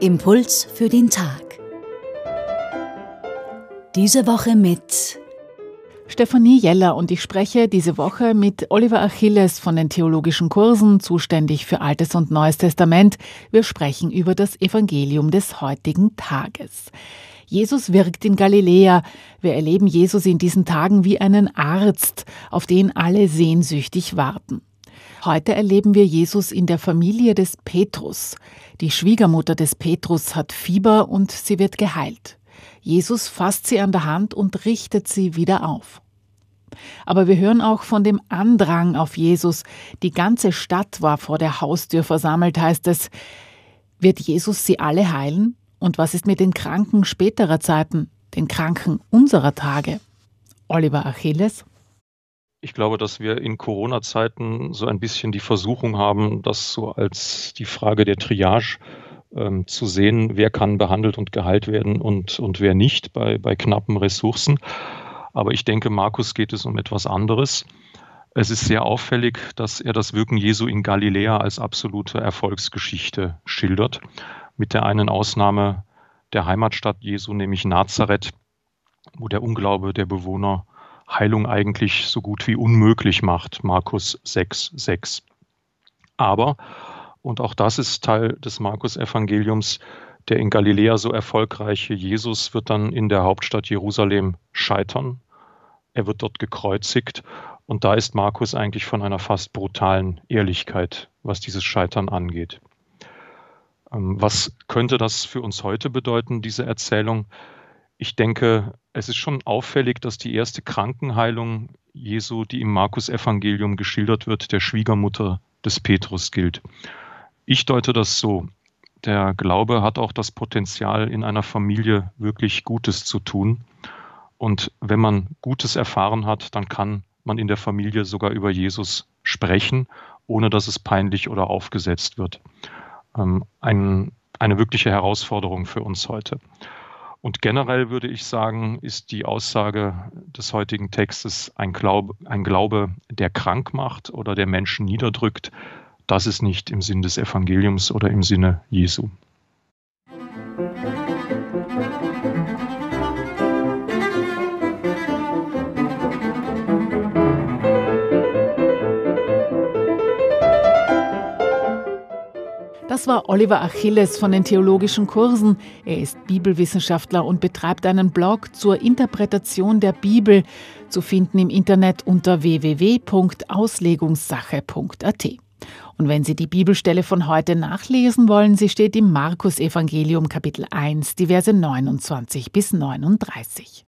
Impuls für den Tag. Diese Woche mit Stefanie Jeller und ich spreche diese Woche mit Oliver Achilles von den theologischen Kursen, zuständig für Altes und Neues Testament. Wir sprechen über das Evangelium des heutigen Tages. Jesus wirkt in Galiläa. Wir erleben Jesus in diesen Tagen wie einen Arzt, auf den alle sehnsüchtig warten. Heute erleben wir Jesus in der Familie des Petrus. Die Schwiegermutter des Petrus hat Fieber und sie wird geheilt. Jesus fasst sie an der Hand und richtet sie wieder auf. Aber wir hören auch von dem Andrang auf Jesus. Die ganze Stadt war vor der Haustür versammelt, heißt es. Wird Jesus sie alle heilen? Und was ist mit den Kranken späterer Zeiten, den Kranken unserer Tage? Oliver Achilles? Ich glaube, dass wir in Corona-Zeiten so ein bisschen die Versuchung haben, das so als die Frage der Triage ähm, zu sehen, wer kann behandelt und geheilt werden und, und wer nicht bei, bei knappen Ressourcen. Aber ich denke, Markus geht es um etwas anderes. Es ist sehr auffällig, dass er das Wirken Jesu in Galiläa als absolute Erfolgsgeschichte schildert, mit der einen Ausnahme der Heimatstadt Jesu, nämlich Nazareth, wo der Unglaube der Bewohner Heilung eigentlich so gut wie unmöglich macht, Markus 6, 6. Aber, und auch das ist Teil des Markus-Evangeliums, der in Galiläa so erfolgreiche Jesus wird dann in der Hauptstadt Jerusalem scheitern. Er wird dort gekreuzigt und da ist Markus eigentlich von einer fast brutalen Ehrlichkeit, was dieses Scheitern angeht. Ähm, was könnte das für uns heute bedeuten, diese Erzählung? Ich denke, es ist schon auffällig, dass die erste Krankenheilung Jesu, die im Markus-Evangelium geschildert wird, der Schwiegermutter des Petrus gilt. Ich deute das so. Der Glaube hat auch das Potenzial, in einer Familie wirklich Gutes zu tun. Und wenn man Gutes erfahren hat, dann kann man in der Familie sogar über Jesus sprechen, ohne dass es peinlich oder aufgesetzt wird. Ähm, ein, eine wirkliche Herausforderung für uns heute. Und generell würde ich sagen, ist die Aussage des heutigen Textes ein Glaube, ein Glaube, der krank macht oder der Menschen niederdrückt. Das ist nicht im Sinn des Evangeliums oder im Sinne Jesu. Das war Oliver Achilles von den theologischen Kursen. Er ist Bibelwissenschaftler und betreibt einen Blog zur Interpretation der Bibel, zu finden im Internet unter www.auslegungssache.at. Und wenn Sie die Bibelstelle von heute nachlesen wollen, sie steht im Markus Evangelium Kapitel 1, die Verse 29 bis 39.